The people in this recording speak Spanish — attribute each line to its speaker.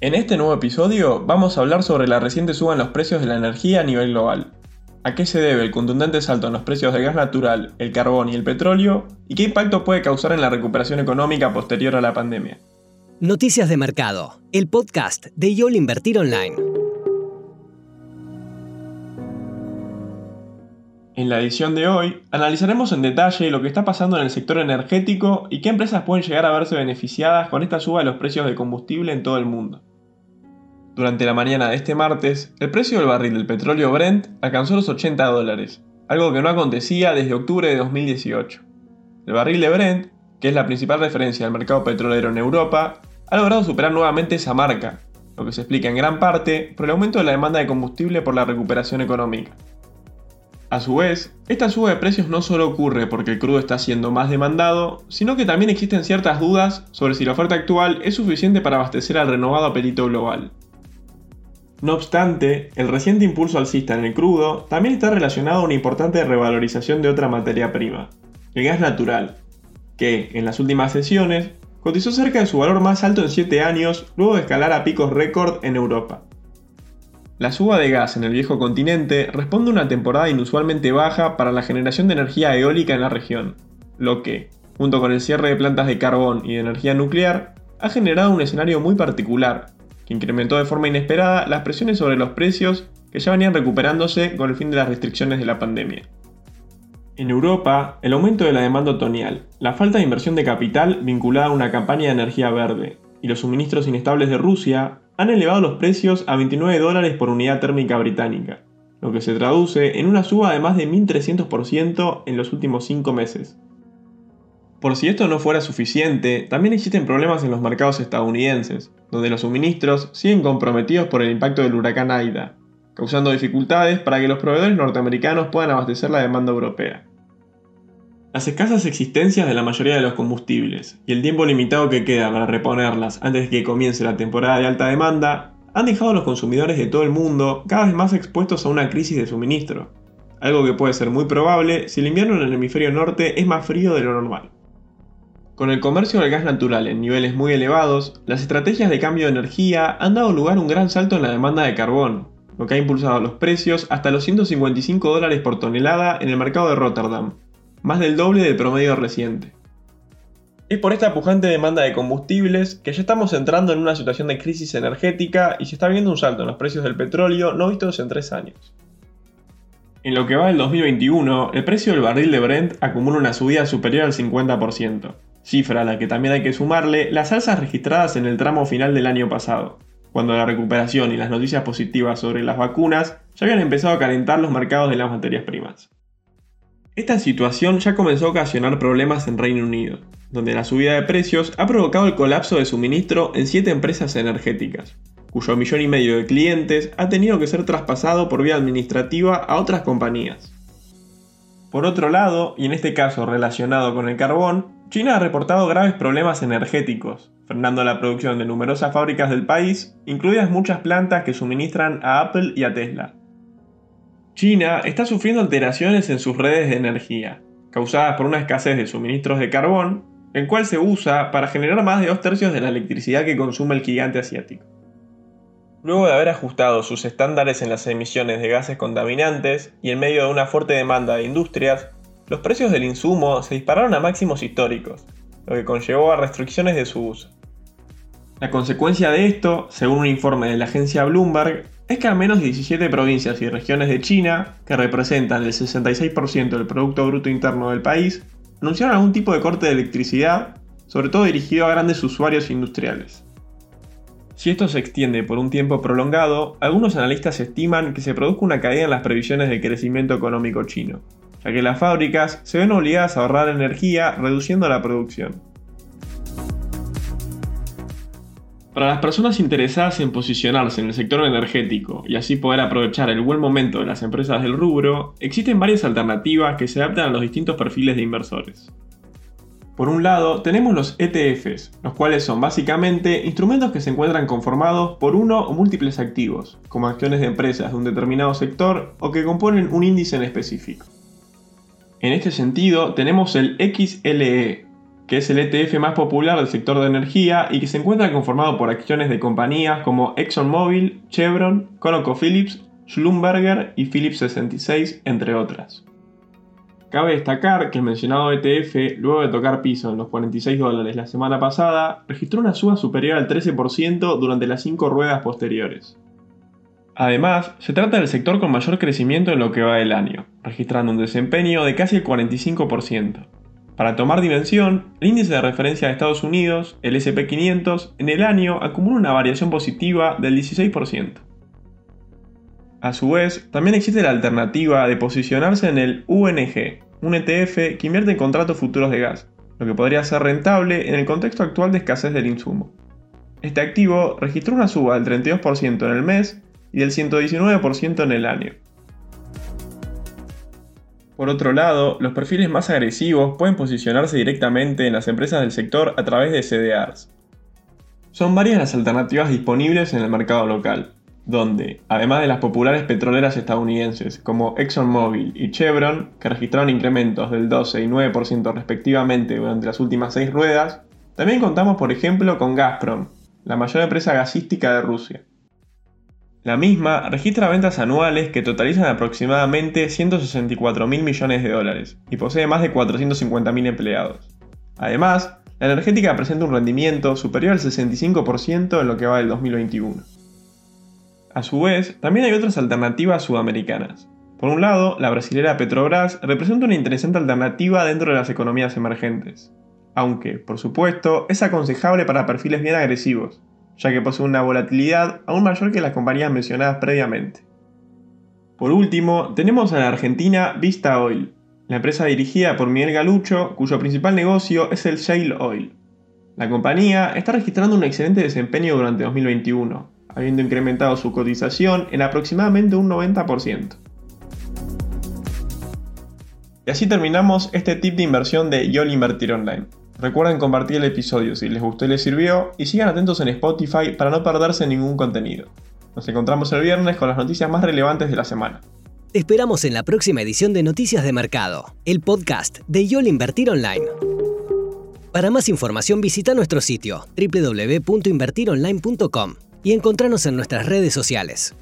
Speaker 1: En este nuevo episodio vamos a hablar sobre la reciente suba en los precios de la energía a nivel global. ¿A qué se debe el contundente salto en los precios del gas natural, el carbón y el petróleo? ¿Y qué impacto puede causar en la recuperación económica posterior a la pandemia?
Speaker 2: Noticias de Mercado, el podcast de YOL Invertir Online.
Speaker 1: En la edición de hoy analizaremos en detalle lo que está pasando en el sector energético y qué empresas pueden llegar a verse beneficiadas con esta suba de los precios de combustible en todo el mundo. Durante la mañana de este martes, el precio del barril del petróleo Brent alcanzó los 80 dólares, algo que no acontecía desde octubre de 2018. El barril de Brent, que es la principal referencia del mercado petrolero en Europa, ha logrado superar nuevamente esa marca, lo que se explica en gran parte por el aumento de la demanda de combustible por la recuperación económica. A su vez, esta suba de precios no solo ocurre porque el crudo está siendo más demandado, sino que también existen ciertas dudas sobre si la oferta actual es suficiente para abastecer al renovado apetito global. No obstante, el reciente impulso alcista en el crudo también está relacionado a una importante revalorización de otra materia prima, el gas natural, que, en las últimas sesiones, cotizó cerca de su valor más alto en 7 años luego de escalar a picos récord en Europa. La suba de gas en el viejo continente responde a una temporada inusualmente baja para la generación de energía eólica en la región, lo que, junto con el cierre de plantas de carbón y de energía nuclear, ha generado un escenario muy particular, que incrementó de forma inesperada las presiones sobre los precios que ya venían recuperándose con el fin de las restricciones de la pandemia. En Europa, el aumento de la demanda otoñal, la falta de inversión de capital vinculada a una campaña de energía verde y los suministros inestables de Rusia han elevado los precios a 29 dólares por unidad térmica británica, lo que se traduce en una suba de más de 1.300% en los últimos 5 meses. Por si esto no fuera suficiente, también existen problemas en los mercados estadounidenses, donde los suministros siguen comprometidos por el impacto del huracán Aida, causando dificultades para que los proveedores norteamericanos puedan abastecer la demanda europea. Las escasas existencias de la mayoría de los combustibles y el tiempo limitado que queda para reponerlas antes de que comience la temporada de alta demanda han dejado a los consumidores de todo el mundo cada vez más expuestos a una crisis de suministro, algo que puede ser muy probable si el invierno en el hemisferio norte es más frío de lo normal. Con el comercio del gas natural en niveles muy elevados, las estrategias de cambio de energía han dado lugar a un gran salto en la demanda de carbón, lo que ha impulsado los precios hasta los 155 dólares por tonelada en el mercado de Rotterdam, más del doble del promedio reciente. Es por esta pujante demanda de combustibles que ya estamos entrando en una situación de crisis energética y se está viendo un salto en los precios del petróleo no vistos en tres años. En lo que va del 2021, el precio del barril de Brent acumula una subida superior al 50%, cifra a la que también hay que sumarle las alzas registradas en el tramo final del año pasado, cuando la recuperación y las noticias positivas sobre las vacunas ya habían empezado a calentar los mercados de las materias primas. Esta situación ya comenzó a ocasionar problemas en Reino Unido, donde la subida de precios ha provocado el colapso de suministro en 7 empresas energéticas, cuyo millón y medio de clientes ha tenido que ser traspasado por vía administrativa a otras compañías. Por otro lado, y en este caso relacionado con el carbón, China ha reportado graves problemas energéticos, frenando la producción de numerosas fábricas del país, incluidas muchas plantas que suministran a Apple y a Tesla. China está sufriendo alteraciones en sus redes de energía, causadas por una escasez de suministros de carbón, el cual se usa para generar más de dos tercios de la electricidad que consume el gigante asiático. Luego de haber ajustado sus estándares en las emisiones de gases contaminantes y en medio de una fuerte demanda de industrias, los precios del insumo se dispararon a máximos históricos, lo que conllevó a restricciones de su uso. La consecuencia de esto, según un informe de la agencia Bloomberg, es que al menos 17 provincias y regiones de China, que representan el 66% del Producto Bruto Interno del país, anunciaron algún tipo de corte de electricidad, sobre todo dirigido a grandes usuarios industriales. Si esto se extiende por un tiempo prolongado, algunos analistas estiman que se produzca una caída en las previsiones de crecimiento económico chino, ya que las fábricas se ven obligadas a ahorrar energía reduciendo la producción. Para las personas interesadas en posicionarse en el sector energético y así poder aprovechar el buen momento de las empresas del rubro, existen varias alternativas que se adaptan a los distintos perfiles de inversores. Por un lado, tenemos los ETFs, los cuales son básicamente instrumentos que se encuentran conformados por uno o múltiples activos, como acciones de empresas de un determinado sector o que componen un índice en específico. En este sentido, tenemos el XLE, que es el ETF más popular del sector de energía y que se encuentra conformado por acciones de compañías como ExxonMobil, Chevron, ConocoPhillips, Schlumberger y Phillips 66, entre otras. Cabe destacar que el mencionado ETF, luego de tocar piso en los 46 dólares la semana pasada, registró una suba superior al 13% durante las 5 ruedas posteriores. Además, se trata del sector con mayor crecimiento en lo que va del año, registrando un desempeño de casi el 45%. Para tomar dimensión, el índice de referencia de Estados Unidos, el SP500, en el año acumula una variación positiva del 16%. A su vez, también existe la alternativa de posicionarse en el UNG, un ETF que invierte en contratos futuros de gas, lo que podría ser rentable en el contexto actual de escasez del insumo. Este activo registró una suba del 32% en el mes y del 119% en el año. Por otro lado, los perfiles más agresivos pueden posicionarse directamente en las empresas del sector a través de CDRs. Son varias las alternativas disponibles en el mercado local, donde, además de las populares petroleras estadounidenses como ExxonMobil y Chevron, que registraron incrementos del 12 y 9% respectivamente durante las últimas seis ruedas, también contamos por ejemplo con Gazprom, la mayor empresa gasística de Rusia. La misma registra ventas anuales que totalizan aproximadamente 164 mil millones de dólares y posee más de 450 mil empleados. Además, la energética presenta un rendimiento superior al 65% en lo que va del 2021. A su vez, también hay otras alternativas sudamericanas. Por un lado, la brasilera Petrobras representa una interesante alternativa dentro de las economías emergentes, aunque, por supuesto, es aconsejable para perfiles bien agresivos, ya que posee una volatilidad aún mayor que las compañías mencionadas previamente. Por último, tenemos a la argentina Vista Oil, la empresa dirigida por Miguel Galucho, cuyo principal negocio es el shale oil. La compañía está registrando un excelente desempeño durante 2021, habiendo incrementado su cotización en aproximadamente un 90%. Y así terminamos este tip de inversión de YOL Invertir Online. Recuerden compartir el episodio si les gustó y les sirvió y sigan atentos en Spotify para no perderse ningún contenido. Nos encontramos el viernes con las noticias más relevantes de la semana.
Speaker 2: Te esperamos en la próxima edición de Noticias de Mercado, el podcast de YOL Invertir Online. Para más información visita nuestro sitio www.invertironline.com y encontrarnos en nuestras redes sociales.